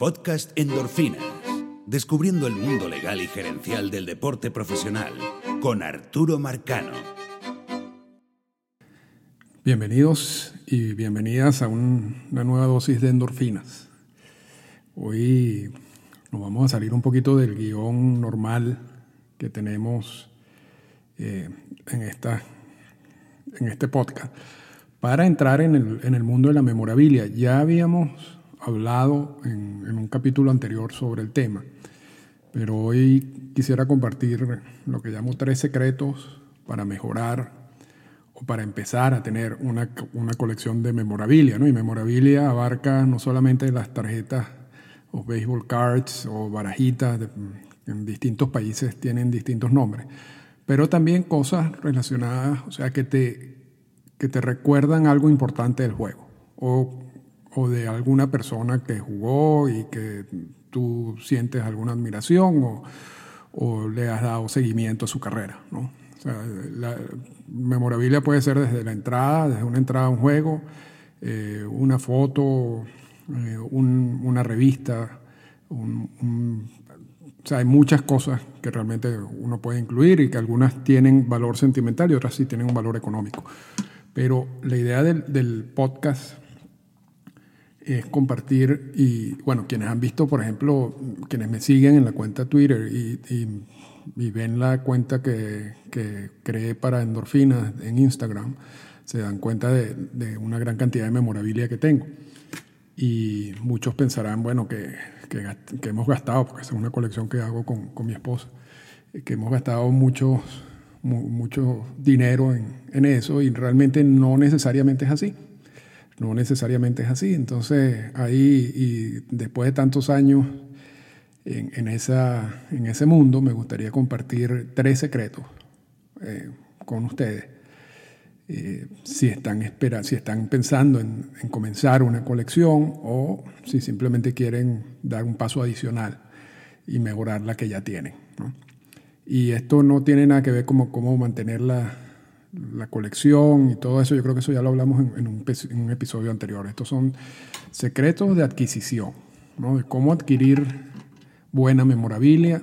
Podcast Endorfinas. Descubriendo el mundo legal y gerencial del deporte profesional con Arturo Marcano. Bienvenidos y bienvenidas a una nueva dosis de endorfinas. Hoy nos vamos a salir un poquito del guion normal que tenemos eh, en, esta, en este podcast para entrar en el, en el mundo de la memorabilia. Ya habíamos hablado en, un capítulo anterior sobre el tema, pero hoy quisiera compartir lo que llamo tres secretos para mejorar o para empezar a tener una, colección de memorabilia. ¿no? Y memorabilia abarca no solamente las tarjetas o baseball cards o barajitas, en distintos países tienen distintos nombres, pero también cosas relacionadas, o sea, que te, que te recuerdan algo importante del juego o o de alguna persona que jugó y que tú sientes alguna admiración o, o le has dado seguimiento a su carrera. ¿no? O sea, la memorabilia puede ser desde la entrada, desde una entrada a un juego, eh, una foto, eh, una revista, o sea, hay muchas cosas que realmente uno puede incluir y que algunas tienen valor sentimental y otras sí tienen un valor económico. Pero la idea del, del podcast es compartir y, bueno, quienes han visto, por ejemplo, quienes me siguen en la cuenta Twitter y, ven la cuenta que, que, creé para endorfinas en Instagram, se dan cuenta de, una gran cantidad de memorabilia que tengo. Y muchos pensarán, bueno, que, que, hemos gastado, porque es una colección que hago con, con mi esposa, que hemos gastado mucho, mucho dinero en, en eso y realmente no necesariamente es así no necesariamente es así. Entonces, ahí, y después de tantos años en, esa, en ese mundo, me gustaría compartir tres secretos eh, con ustedes. Eh, si, están espera, si están pensando en, comenzar una colección o si simplemente quieren dar un paso adicional y mejorar la que ya tienen. Y esto no tiene nada que ver con cómo mantenerla la colección y todo eso, yo creo que eso ya lo hablamos en, un, episodio anterior. Estos son secretos de adquisición, ¿no? de cómo adquirir buena memorabilia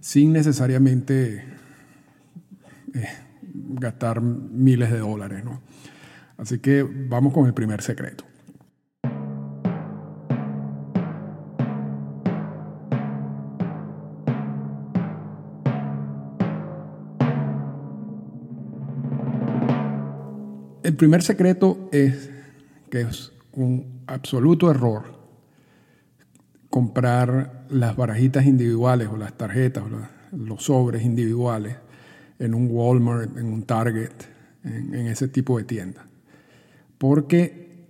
sin necesariamente eh, gastar miles de dólares. ¿no? Así que vamos con el primer secreto. El primer secreto es que es un absoluto error comprar las barajitas individuales o las tarjetas o los sobres individuales en un Walmart, en un Target, en, ese tipo de tiendas. Porque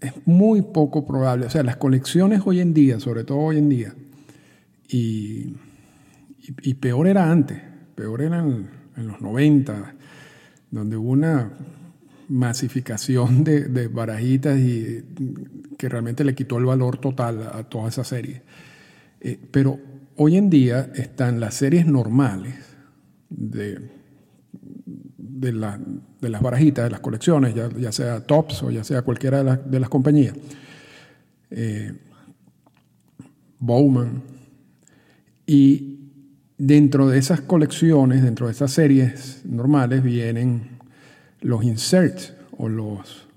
es muy poco probable, o sea, las colecciones hoy en día, sobre todo hoy en día, y, peor era antes, peor era en, en los 90, donde hubo una masificación de, barajitas y que realmente le quitó el valor total a toda esa serie. Eh, pero hoy en día están las series normales de, de, las barajitas, de las colecciones, ya, sea Tops o ya sea cualquiera de, las compañías. Eh, Bowman. Y dentro de esas colecciones, dentro de esas series normales, vienen los inserts o los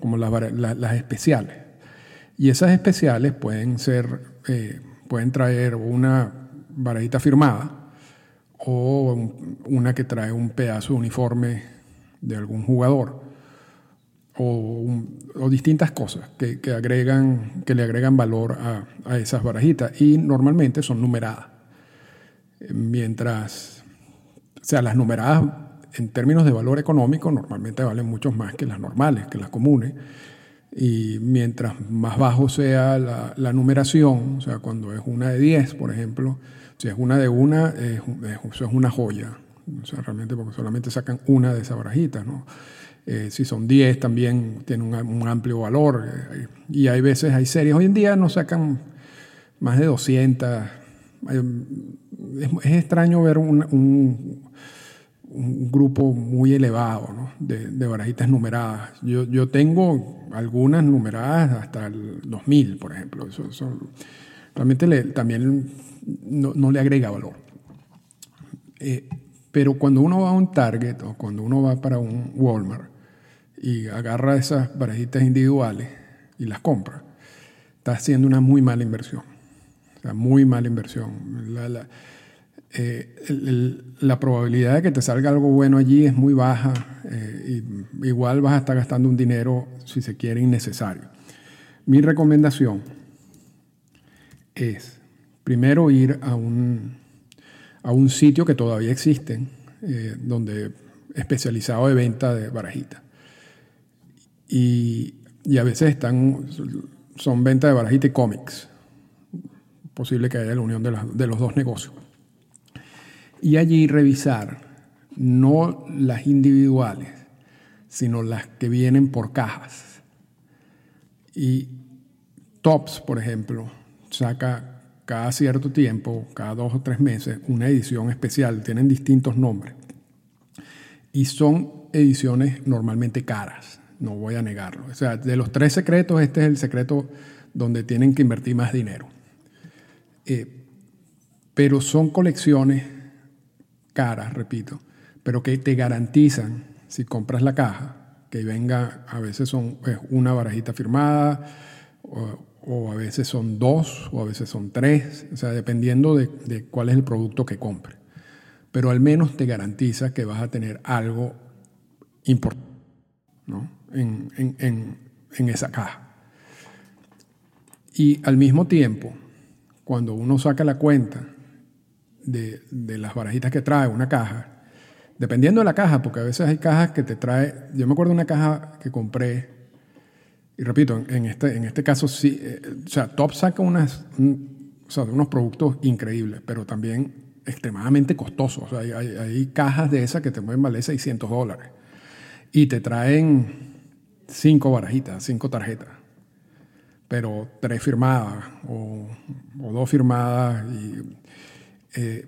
como las, especiales. Y esas especiales pueden ser, eh, pueden traer una varajita firmada o una que trae un pedazo de uniforme de algún jugador o, distintas cosas que, agregan, que le agregan valor a, a esas barajitas y normalmente son numeradas. Mientras, o sea, las numeradas en términos de valor económico normalmente valen mucho más que las normales, que las comunes. Y mientras más bajo sea la, numeración, o sea, cuando es una de 10, por ejemplo, si es una de una, es, eso es una joya. O sea, realmente porque solamente sacan una de esas barajitas, ¿no? Eh, si son 10 también tiene un, amplio valor. Y hay veces, hay series, hoy en día no sacan más de 200. Es, extraño ver un grupo muy elevado ¿no? de, de, barajitas numeradas. Yo, yo, tengo algunas numeradas hasta el 2000, por ejemplo. Eso, eso realmente le, también no, no, le agrega valor. Eh, pero cuando uno va a un Target o cuando uno va para un Walmart y agarra esas barajitas individuales y las compra, está haciendo una muy mala inversión. O sea, muy mala inversión. La, la, eh, la, probabilidad de que te salga algo bueno allí es muy baja. Eh, y igual vas a estar gastando un dinero, si se quiere, innecesario. Mi recomendación es, primero, ir a un, a un sitio que todavía existe, eh, donde especializado de venta de barajitas. Y, y, a veces están, son venta de barajitas y cómics. Posible que haya la unión de, la, de los dos negocios y allí revisar no las individuales, sino las que vienen por cajas. Y Tops, por ejemplo, saca cada cierto tiempo, cada dos o tres meses, una edición especial. Tienen distintos nombres. Y son ediciones normalmente caras, no voy a negarlo. O sea, de los tres secretos, este es el secreto donde tienen que invertir más dinero. Eh, pero son colecciones caras, repito, pero que te garantizan, si compras la caja, que venga, a veces son es una barajita firmada, o, a veces son dos, o a veces son tres, o sea, dependiendo de, cuál es el producto que compre. Pero al menos te garantiza que vas a tener algo importante ¿no? en esa caja. Y al mismo tiempo, cuando uno saca la cuenta de, de, las barajitas que trae una caja, dependiendo de la caja, porque a veces hay cajas que te trae, yo me acuerdo de una caja que compré, y repito, en este, en este caso sí, eh, o sea, Top saca unas, un, o sea, unos productos increíbles, pero también extremadamente costosos. Hay, hay, hay, cajas de esas que te pueden valer 600 dólares y te traen cinco barajitas, cinco tarjetas, pero tres firmadas o, o dos firmadas y eh,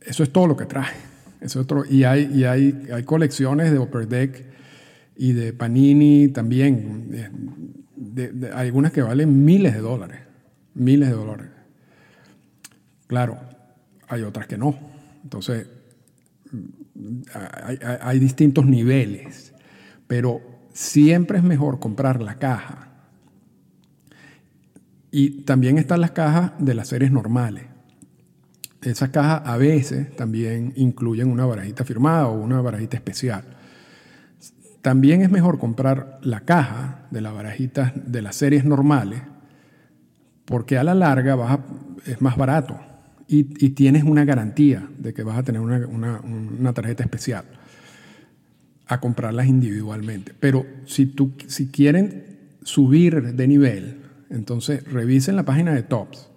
eso es todo lo que trae. Eso y hay, y hay, hay colecciones de Upper Deck y de Panini también, de, de, algunas que valen miles de dólares, miles de dólares. Claro, hay otras que no. Entonces, hay, hay, hay distintos niveles, pero siempre es mejor comprar la caja. Y también están las cajas de las series normales esas cajas a veces también incluyen una barajita firmada o una barajita especial. También es mejor comprar la caja de las barajitas de las series normales porque a la larga es más barato y, y, tienes una garantía de que vas a tener una, una, una, tarjeta especial a comprarlas individualmente. Pero si, tú, si quieren subir de nivel, entonces revisen la página de Tops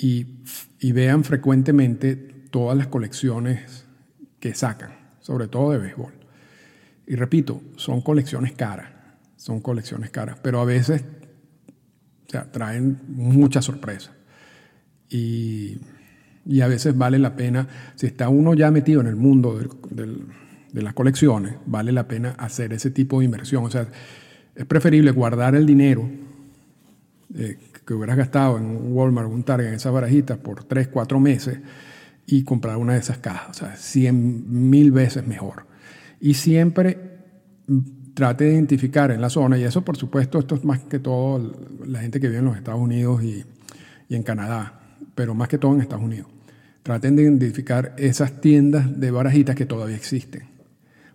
y y vean frecuentemente todas las colecciones que sacan, sobre todo de béisbol. Y repito, son colecciones caras, son colecciones caras, pero a veces o sea, traen mucha sorpresa. Y, y, a veces vale la pena, si está uno ya metido en el mundo del, del, de las colecciones, vale la pena hacer ese tipo de inversión. O sea, es preferible guardar el dinero eh, que hubieras gastado en Walmart o un Target en esas barajitas por 3, 4 meses y comprar una de esas cajas. O sea, 100 mil veces mejor. Y siempre trate de identificar en la zona, y eso por supuesto, esto es más que todo la gente que vive en los Estados Unidos y, y en Canadá, pero más que todo en Estados Unidos. Traten de identificar esas tiendas de barajitas que todavía existen,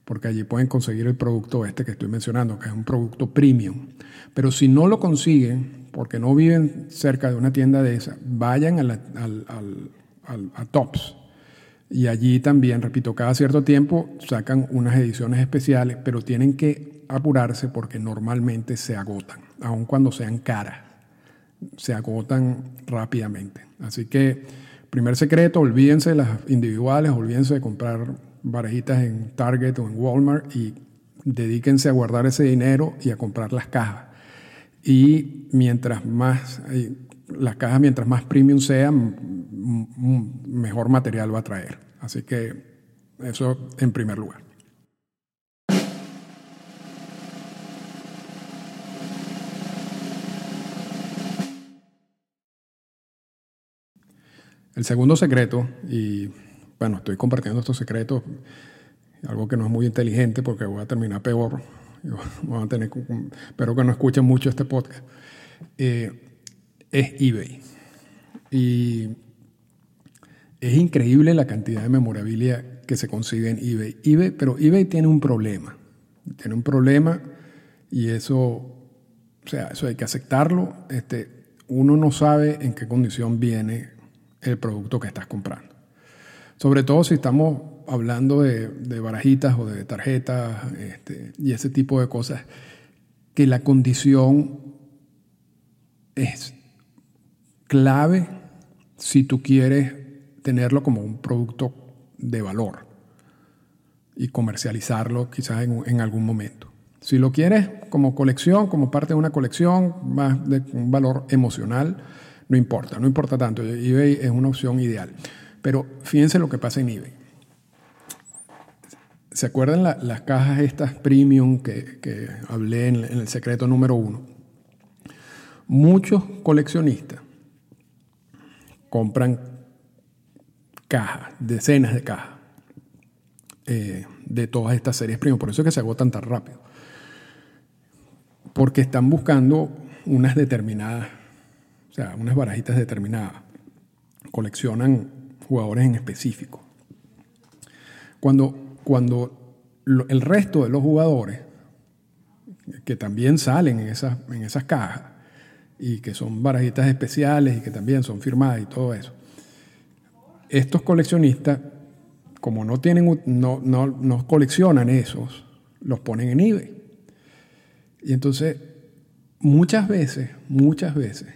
porque allí pueden conseguir el producto este que estoy mencionando, que es un producto premium. Pero si no lo consiguen, porque no viven cerca de una tienda de esa, vayan a, al, a Tops. Y allí también, repito, cada cierto tiempo sacan unas ediciones especiales, pero tienen que apurarse porque normalmente se agotan, aun cuando sean caras, se agotan rápidamente. Así que, primer secreto, olvídense de las individuales, olvídense de comprar barajitas en Target o en Walmart y dedíquense a guardar ese dinero y a comprar las cajas y mientras más, las cajas mientras más premium sean, mejor material va a traer. Así que Eso en primer lugar. El segundo secreto, y bueno, estoy compartiendo estos secretos, algo que no es muy inteligente porque voy a terminar peor, voy a tener, espero que no escuchen mucho este podcast, eh, es eBay. Y es increíble la cantidad de memorabilia que se consigue en eBay. eBay. Pero eBay tiene un problema, tiene un problema y eso, o sea, eso hay que aceptarlo. Este, uno no sabe en qué condición viene el producto que estás comprando. Sobre todo si estamos hablando de, barajitas o de tarjetas este, y ese tipo de cosas, que la condición es clave si tú quieres tenerlo como un producto de valor y comercializarlo quizás en, en, algún momento. Si lo quieres como colección, como parte de una colección, más de un valor emocional, no importa, no importa tanto. eBay es una opción ideal. Pero fíjense lo que pasa en eBay. ¿Se acuerdan las cajas estas premium que, hablé en, el secreto número uno? Muchos coleccionistas compran cajas, decenas de cajas eh, de todas estas series premium. Por eso es que se agotan tan rápido. Porque están buscando unas determinadas o sea, unas barajitas determinadas. Coleccionan jugadores en específico. Cuando, cuando el resto de los jugadores, que también salen en esas, en esas cajas, y que son barajitas especiales y que también son firmadas y todo eso, estos coleccionistas, como no, tienen, no, no, no coleccionan esos, los ponen en eBay. Y entonces, muchas veces, muchas veces,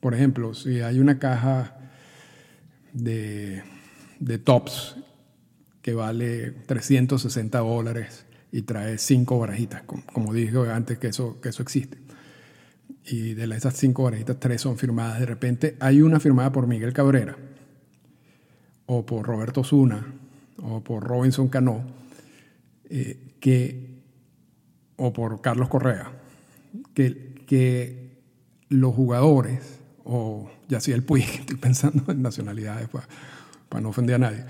por ejemplo, si hay una caja de, tops que vale 360 dólares y trae cinco barajitas, como, dije antes que eso, que eso existe. Y de esas cinco barajitas, tres son firmadas. De repente hay una firmada por Miguel Cabrera, o por Roberto Zuna, o por Robinson Cano, eh, que, o por Carlos Correa, que, que los jugadores o ya sea el Puig, estoy pensando en nacionalidades para, no ofender a nadie,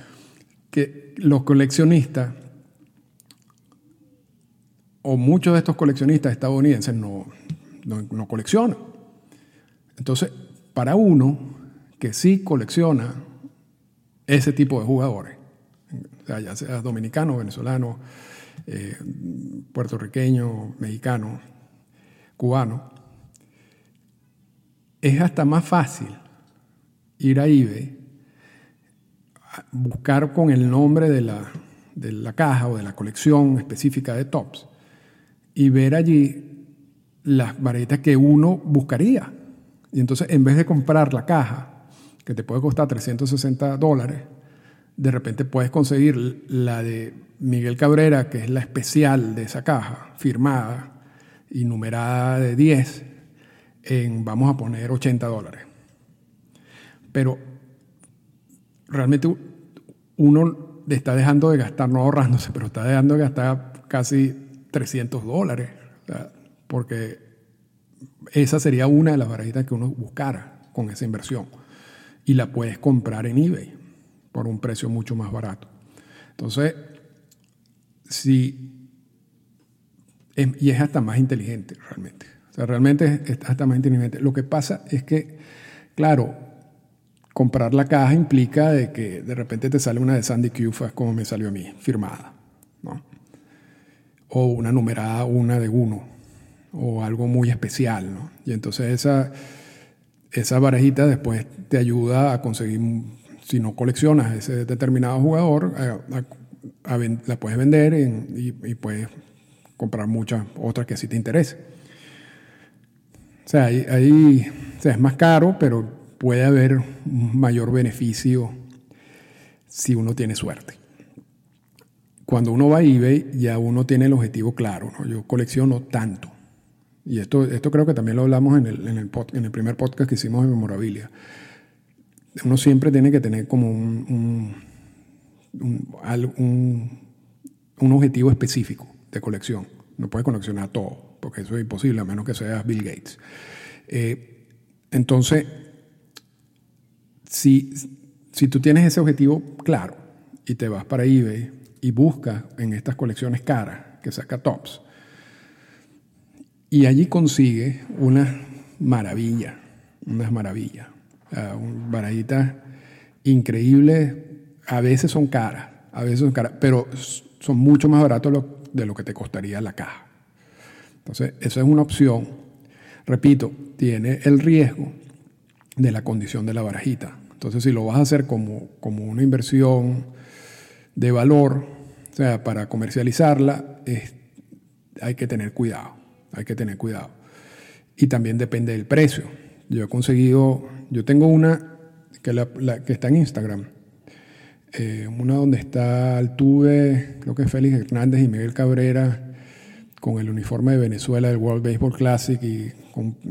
que los coleccionistas o muchos de estos coleccionistas estadounidenses no, no, coleccionan. Entonces, para uno que sí colecciona ese tipo de jugadores, ya sea dominicano, venezolano, eh, puertorriqueño, mexicano, cubano, es hasta más fácil ir a eBay, buscar con el nombre de la, de la caja o de la colección específica de tops y ver allí las varetas que uno buscaría. Y entonces, en vez de comprar la caja, que te puede costar 360 dólares, de repente puedes conseguir la de Miguel Cabrera, que es la especial de esa caja, firmada y numerada de 10, en, vamos a poner, 80 dólares. Pero realmente uno está dejando de gastar, no ahorrándose, pero está dejando de gastar casi 300 dólares, porque esa sería una de las barajitas que uno buscara con esa inversión. Y la puedes comprar en eBay por un precio mucho más barato. Entonces, si... y es hasta más inteligente realmente. O sea, realmente está altamente inteligente. Lo que pasa es que, claro, comprar la caja implica de que de repente te sale una de Sandy Kufas como me salió a mí, firmada, ¿no? O una numerada, una de uno, o algo muy especial, ¿no? Y entonces esa, esa barajita después te ayuda a conseguir, si no coleccionas ese determinado jugador, la puedes vender y, puedes comprar muchas otras que sí te interesen. O sea, ahí, es más caro, pero puede haber un mayor beneficio si uno tiene suerte. Cuando uno va a eBay, ya uno tiene el objetivo claro. Yo colecciono tanto. Y esto, esto creo que también lo hablamos en el, en el, en el primer podcast que hicimos de memorabilia. Uno siempre tiene que tener como un, un, objetivo específico de colección. No puedes coleccionar todo, porque eso es imposible, a menos que seas Bill Gates. Eh, entonces, si, si tú tienes ese objetivo claro y te vas para eBay y buscas en estas colecciones caras que saca Tops, y allí consigue una maravilla, unas maravillas, uh, barajitas increíbles, a veces son caras, a veces son caras, pero son mucho más baratos de lo que te costaría la caja. Entonces, esa es una opción. Repito, tiene el riesgo de la condición de la barajita. Entonces, si lo vas a hacer como, como una inversión de valor, o sea, para comercializarla, hay que tener cuidado, hay que tener cuidado. Y también depende del precio. Yo he conseguido, yo tengo una que, la, que está en Instagram, eh, una donde está Altuve, creo que es Félix Hernández y Miguel Cabrera, con el uniforme de Venezuela del World Baseball Classic y,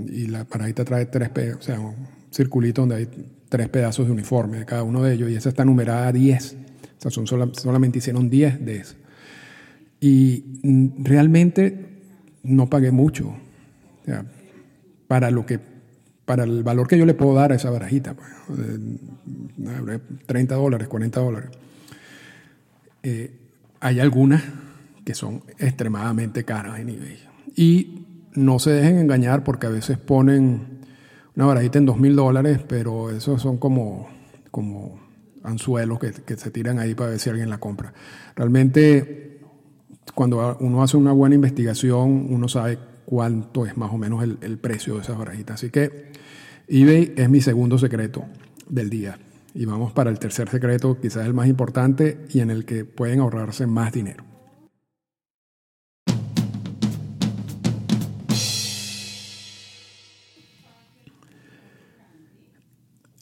y la paradita trae tres, o sea, un circulito donde hay tres pedazos de uniforme de cada uno de ellos y esa está numerada 10. O sea, son solamente hicieron 10 de eso. Y mm, realmente no pagué mucho. O sea, para lo que para el valor que yo le puedo dar a esa barajita, 30 dólares, 40 dólares. Eh, hay algunas que son extremadamente caras en eBay. Y no se dejen engañar porque a veces ponen una barajita en dos mil dólares, pero esos son como, como anzuelos que, que, se tiran ahí para ver si alguien la compra. Realmente, cuando uno hace una buena investigación, uno sabe cuánto es más o menos el, el precio de esas barajitas. Así que eBay es mi segundo secreto del día. Y vamos para el tercer secreto, quizás el más importante y en el que pueden ahorrarse más dinero.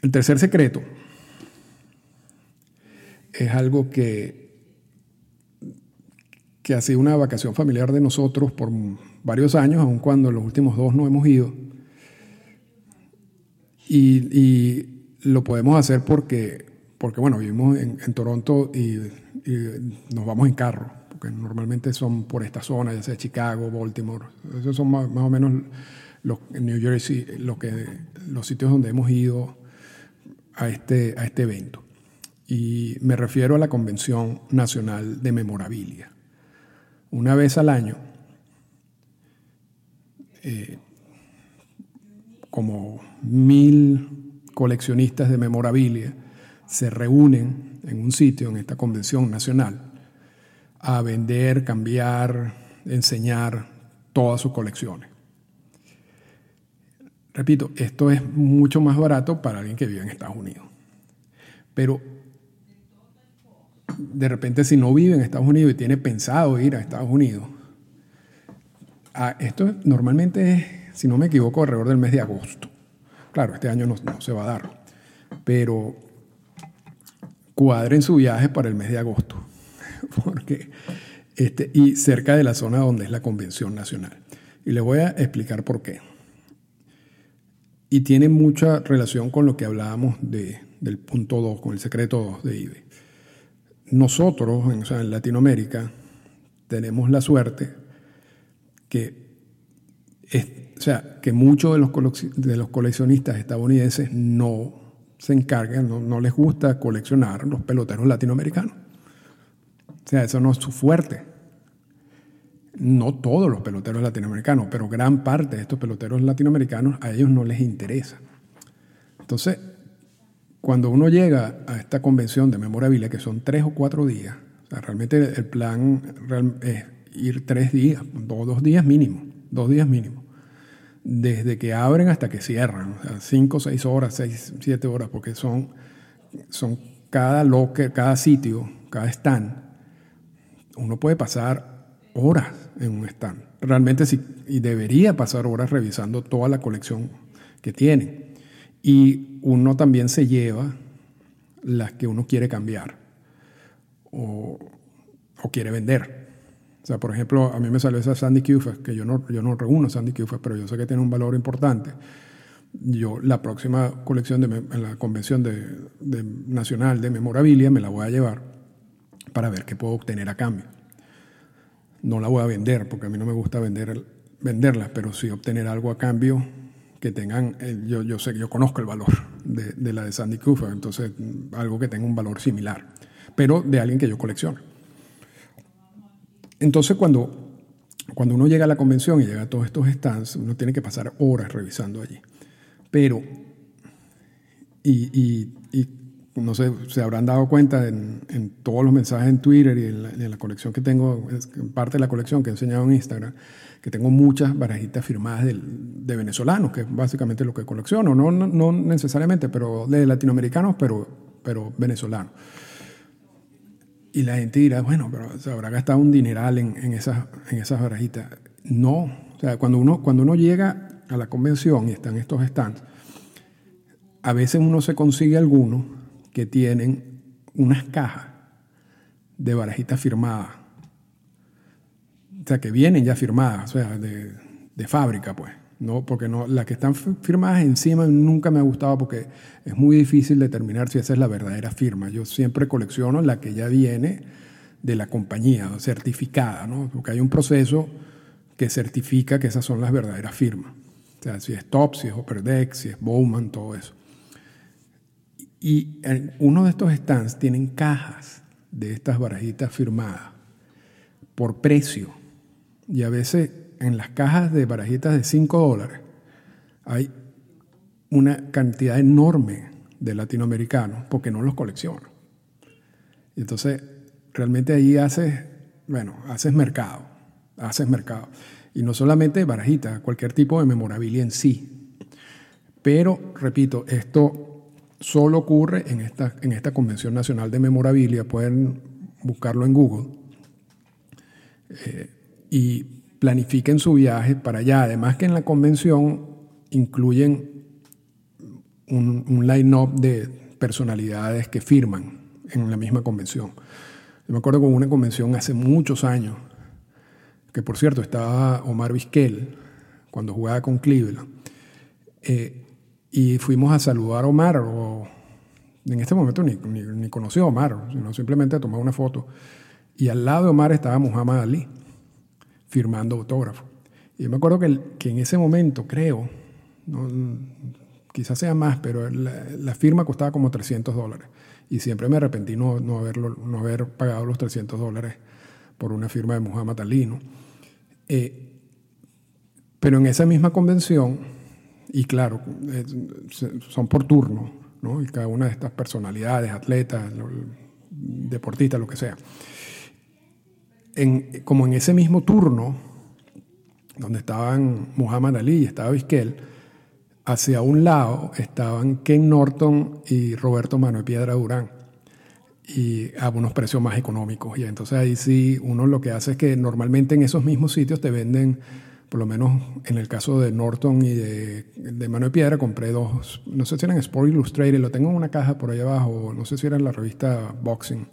El tercer secreto es algo que, que ha sido una vacación familiar de nosotros por varios años, aun cuando los últimos dos no hemos ido. Y, lo podemos hacer porque, porque bueno, vivimos en, Toronto y, nos vamos en carro, porque normalmente son por esta zona, ya sea Chicago, Baltimore, esos son más, o menos los, New Jersey, que, los sitios donde hemos ido a este, a este evento. Y me refiero a la Convención Nacional de Memorabilia. Una vez al año, eh, como mil coleccionistas de memorabilia se reúnen en un sitio, en esta convención nacional, a vender, cambiar, enseñar todas sus colecciones. Repito, esto es mucho más barato para alguien que vive en Estados Unidos. Pero de repente si no vive en Estados Unidos y tiene pensado ir a Estados Unidos, esto normalmente es, si no me equivoco, alrededor del mes de agosto. Claro, este año no, se va a dar, pero cuadren su viaje para el mes de agosto, porque este, y cerca de la zona donde es la convención nacional. Y le voy a explicar por qué y tiene mucha relación con lo que hablábamos de, del punto 2, con el secreto 2 de IBE. Nosotros, en, Latinoamérica, tenemos la suerte que, o sea, que muchos de los, de los coleccionistas estadounidenses no se encargan, no, no les gusta coleccionar los peloteros latinoamericanos. O sea, eso no es su fuerte no todos los peloteros latinoamericanos, pero gran parte de estos peloteros latinoamericanos a ellos no les interesa. Entonces, cuando uno llega a esta convención de memorabilia, que son tres o cuatro días, realmente el plan es ir tres días, dos, dos días mínimo, dos días mínimo, desde que abren hasta que cierran, o sea, cinco, seis horas, seis, siete horas, porque son, son cada locker, cada sitio, cada stand, uno puede pasar horas en un stand. Realmente sí, y debería pasar horas revisando toda la colección que tiene. Y uno también se lleva las que uno quiere cambiar o, quiere vender. O sea, por ejemplo, a mí me salió esa Sandy Kufes, que yo no, yo no reúno Sandy Kufes, pero yo sé que tiene un valor importante. Yo la próxima colección de en la convención de, nacional de memorabilia me la voy a llevar para ver qué puedo obtener a cambio. No la voy a vender porque a mí no me gusta vender, venderlas, pero sí obtener algo a cambio que tengan, eh, yo, yo sé que yo conozco el valor de, la de Sandy Cooper, entonces algo que tenga un valor similar, pero de alguien que yo coleccione. Entonces cuando, cuando uno llega a la convención y llega a todos estos stands, uno tiene que pasar horas revisando allí. Pero, y no sé, se habrán dado cuenta en, todos los mensajes en Twitter y en la, colección que tengo, en parte de la colección que he enseñado en Instagram, que tengo muchas barajitas firmadas de, de venezolanos, que es básicamente lo que colecciono, no, no, no, necesariamente, pero de latinoamericanos, pero, pero venezolanos. Y la gente dirá, bueno, pero se habrá gastado un dineral en, en, esas, en esas barajitas. No, o sea, cuando uno, cuando uno llega a la convención y están estos stands, a veces uno se consigue algunos que tienen unas cajas de barajitas firmadas o sea, que vienen ya firmadas, o sea, de, fábrica, pues. No, porque no, las que están firmadas encima nunca me ha gustado porque es muy difícil determinar si esa es la verdadera firma. Yo siempre colecciono la que ya viene de la compañía, certificada, ¿no? Porque hay un proceso que certifica que esas son las verdaderas firmas. O sea, si es Top, si es Upper Deck, si es Bowman, todo eso. Y en uno de estos stands tienen cajas de estas barajitas firmadas por precio y a veces en las cajas de barajitas de 5 dólares hay una cantidad enorme de latinoamericanos porque no los colecciono. Y entonces, realmente ahí haces, bueno, haces mercado, haces mercado. Y no solamente barajitas, cualquier tipo de memorabilia en sí. Pero, repito, esto solo ocurre en esta, en esta Convención Nacional de Memorabilia. Pueden buscarlo en Google. Eh, y planifiquen su viaje para allá. Además que en la convención incluyen un, line-up de personalidades que firman en la misma convención. Yo me acuerdo con una convención hace muchos años, que por cierto estaba Omar Vizquel cuando jugaba con Cleveland, eh, y fuimos a saludar a Omar, o en este momento ni, ni, ni conoció a Omar, sino simplemente a tomar una foto, y al lado de Omar estaba Muhammad Ali firmando autógrafo. Y yo me acuerdo que, que en ese momento, creo, no, quizás sea más, pero la, la, firma costaba como 300 dólares. Y siempre me arrepentí no, no, haberlo, no haber pagado los 300 dólares por una firma de Muhammad Ali. ¿no? Eh, pero en esa misma convención, y claro, son por turno, ¿no? y cada una de estas personalidades, atletas, deportistas, lo que sea, en, como en ese mismo turno, donde estaban Muhammad Ali y estaba Vizquel, hacia un lado estaban Ken Norton y Roberto Manuel Piedra Durán y a unos precios más económicos. Y entonces ahí sí uno lo que hace es que normalmente en esos mismos sitios te venden, por lo menos en el caso de Norton y de, de Manuel Piedra, compré dos, no sé si eran Sport Illustrated, lo tengo en una caja por ahí abajo, no sé si era en la revista Boxing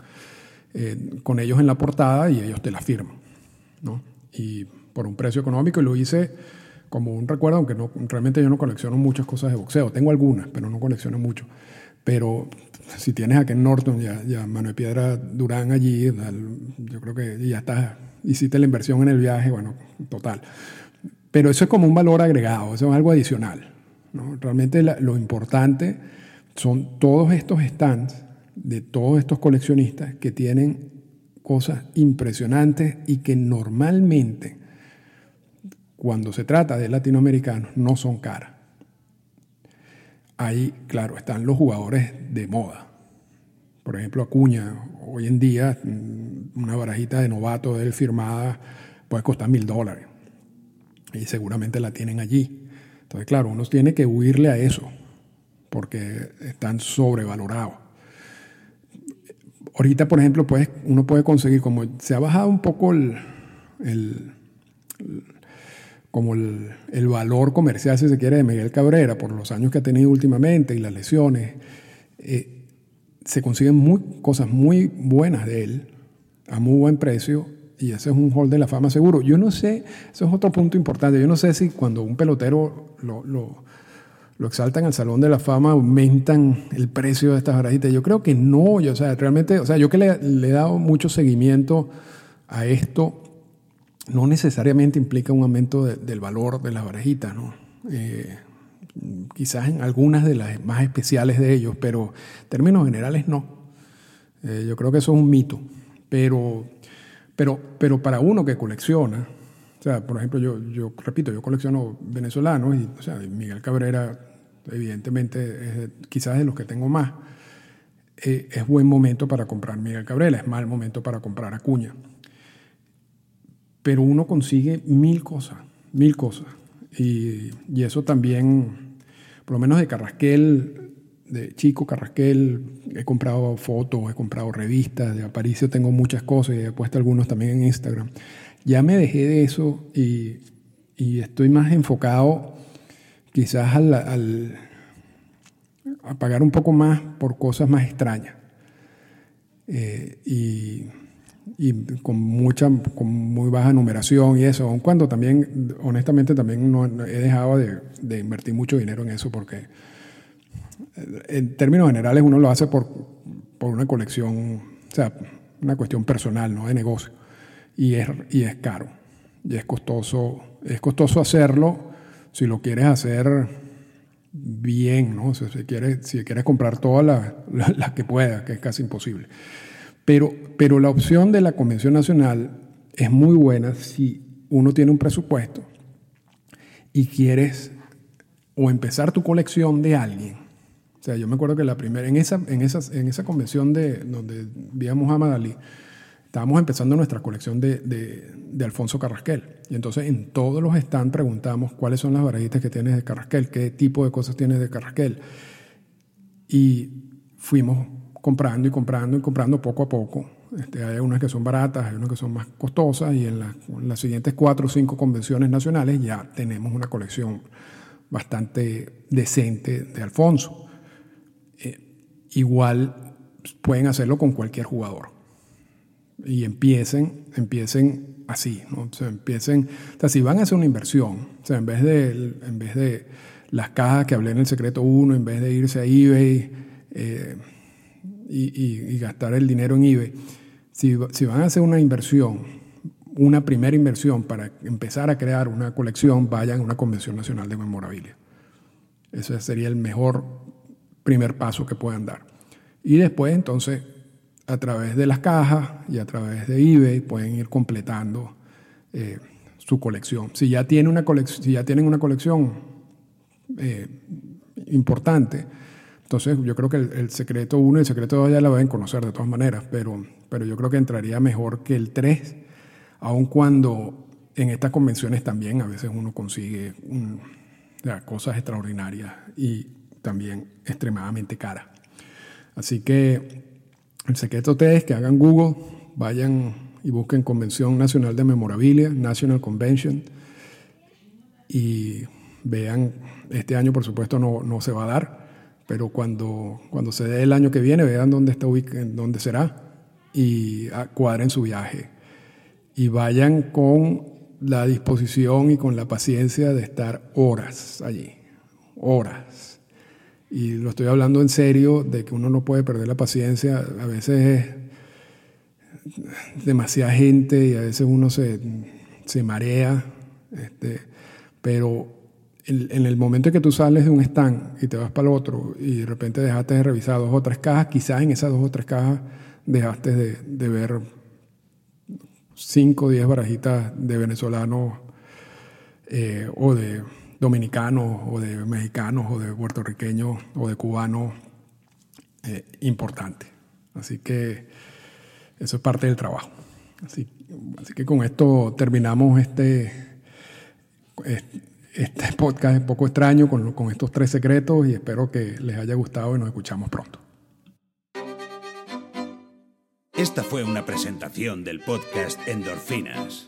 eh, con ellos en la portada y ellos te la firman. ¿no? Y por un precio económico y lo hice como un recuerdo, aunque no, realmente yo no colecciono muchas cosas de boxeo, tengo algunas, pero no colecciono mucho. Pero si tienes a Ken Norton y a, y a Manuel Piedra Durán allí, yo creo que ya está, hiciste la inversión en el viaje, bueno, total. Pero eso es como un valor agregado, eso es algo adicional. ¿no? Realmente lo importante son todos estos stands de todos estos coleccionistas que tienen cosas impresionantes y que normalmente, cuando se trata de latinoamericanos, no son caras. Ahí, claro, están los jugadores de moda. Por ejemplo, Acuña, hoy en día, mm, una barajita de novato de él firmada puede costar mil dólares. Y seguramente la tienen allí. Entonces, claro, uno tiene que huirle a eso, porque están sobrevalorados. Ahorita, por ejemplo, pues, uno puede conseguir, como se ha bajado un poco el, el, como el, el, valor comercial, si se quiere, de Miguel Cabrera por los años que ha tenido últimamente y las lesiones, eh, se consiguen muy, cosas muy buenas de él a muy buen precio y ese es un hall de la fama seguro. Yo no sé, eso es otro punto importante, yo no sé si cuando un pelotero lo, lo exaltan al Salón de la Fama, aumentan el precio de estas barajitas. Yo creo que no, yo, o sea, realmente, o sea, yo que le, he dado mucho seguimiento a esto, no necesariamente implica un aumento del valor de las barajitas, ¿no? Eh, quizás en algunas de las más especiales de ellos, pero en términos generales no. Eh, yo creo que eso es un mito. Pero, pero, pero para uno que colecciona, o sea, por ejemplo, yo, yo repito, yo colecciono venezolanos y o sea, Miguel Cabrera, evidentemente, es quizás de los que tengo más. Eh, es buen momento para comprar Miguel Cabrera, es mal momento para comprar Acuña. Pero uno consigue mil cosas, mil cosas. Y, y eso también, por lo menos de Carrasquel, de Chico Carrasquel, he comprado fotos, he comprado revistas, de Aparicio tengo muchas cosas y he puesto algunos también en Instagram. Ya me dejé de eso y, estoy más enfocado quizás al, a pagar un poco más por cosas más extrañas. Eh, y, con mucha con muy baja numeración y eso, aun cuando también, honestamente, también no, he dejado de, de, invertir mucho dinero en eso porque en términos generales uno lo hace por, por una colección, o sea, una cuestión personal, no de negocio y es, y es caro. Y es costoso, es costoso hacerlo si lo quieres hacer bien, ¿no? si, quieres, si quieres comprar todas las la, que puedas, que es casi imposible. Pero, pero la opción de la Convención Nacional es muy buena si uno tiene un presupuesto y quieres o empezar tu colección de alguien. Yo me acuerdo que la primera, en esa, en esa, en esa convención de, donde vi a Ali, estábamos empezando nuestra colección de, de, Alfonso Carrasquel. Y entonces en todos los stands preguntamos cuáles son las barajitas que tienes de Carrasquel, qué tipo de cosas tienes de Carrasquel. Y fuimos comprando y comprando y comprando poco a poco. Este, hay unas que son baratas, hay unas que son más costosas y en, las siguientes cuatro o cinco convenciones nacionales ya tenemos una colección bastante decente de Alfonso. Igual pueden hacerlo con cualquier jugador y empiecen, empiecen así, ¿no? O empiecen, o sea, si van a hacer una inversión, o sea, en vez de, en vez de las cajas que hablé en el secreto 1, en vez de irse a eBay eh, y, gastar el dinero en eBay, si, si van a hacer una inversión, una primera inversión para empezar a crear una colección, vayan a una convención nacional de memorabilia. Ese sería el mejor primer paso que puedan dar. Y después, entonces, a través de las cajas y a través de eBay pueden ir completando eh, su colección. Si ya, tiene una si ya tienen una colección eh, importante, entonces yo creo que el, secreto 1 y el secreto 2 ya la a conocer de todas maneras, pero, pero yo creo que entraría mejor que el 3, aun cuando en estas convenciones también a veces uno consigue cosas extraordinarias y también extremadamente caras. Así que el secreto es que hagan Google, vayan y busquen Convención Nacional de Memorabilia, National Convention, y vean, este año por supuesto no, no se va a dar, pero cuando, cuando se dé el año que viene, vean dónde, está dónde será y cuadren su viaje. Y vayan con la disposición y con la paciencia de estar horas allí, horas y lo estoy hablando en serio, de que uno no puede perder la paciencia. A veces es demasiada gente y a veces uno se, se marea. Este, pero en, el momento en que tú sales de un stand y te vas para el otro y de repente dejaste de revisar dos o tres cajas, quizás en esas dos o tres cajas dejaste de, de ver cinco o diez barajitas de venezolanos eh, o de dominicanos o de mexicanos o de puertorriqueños o de cubanos eh, importante. Así que eso es parte del trabajo. Así, que con esto terminamos este, este podcast un poco extraño con, con estos tres secretos y espero que les haya gustado y nos escuchamos pronto. Esta fue una presentación del podcast Endorfinas.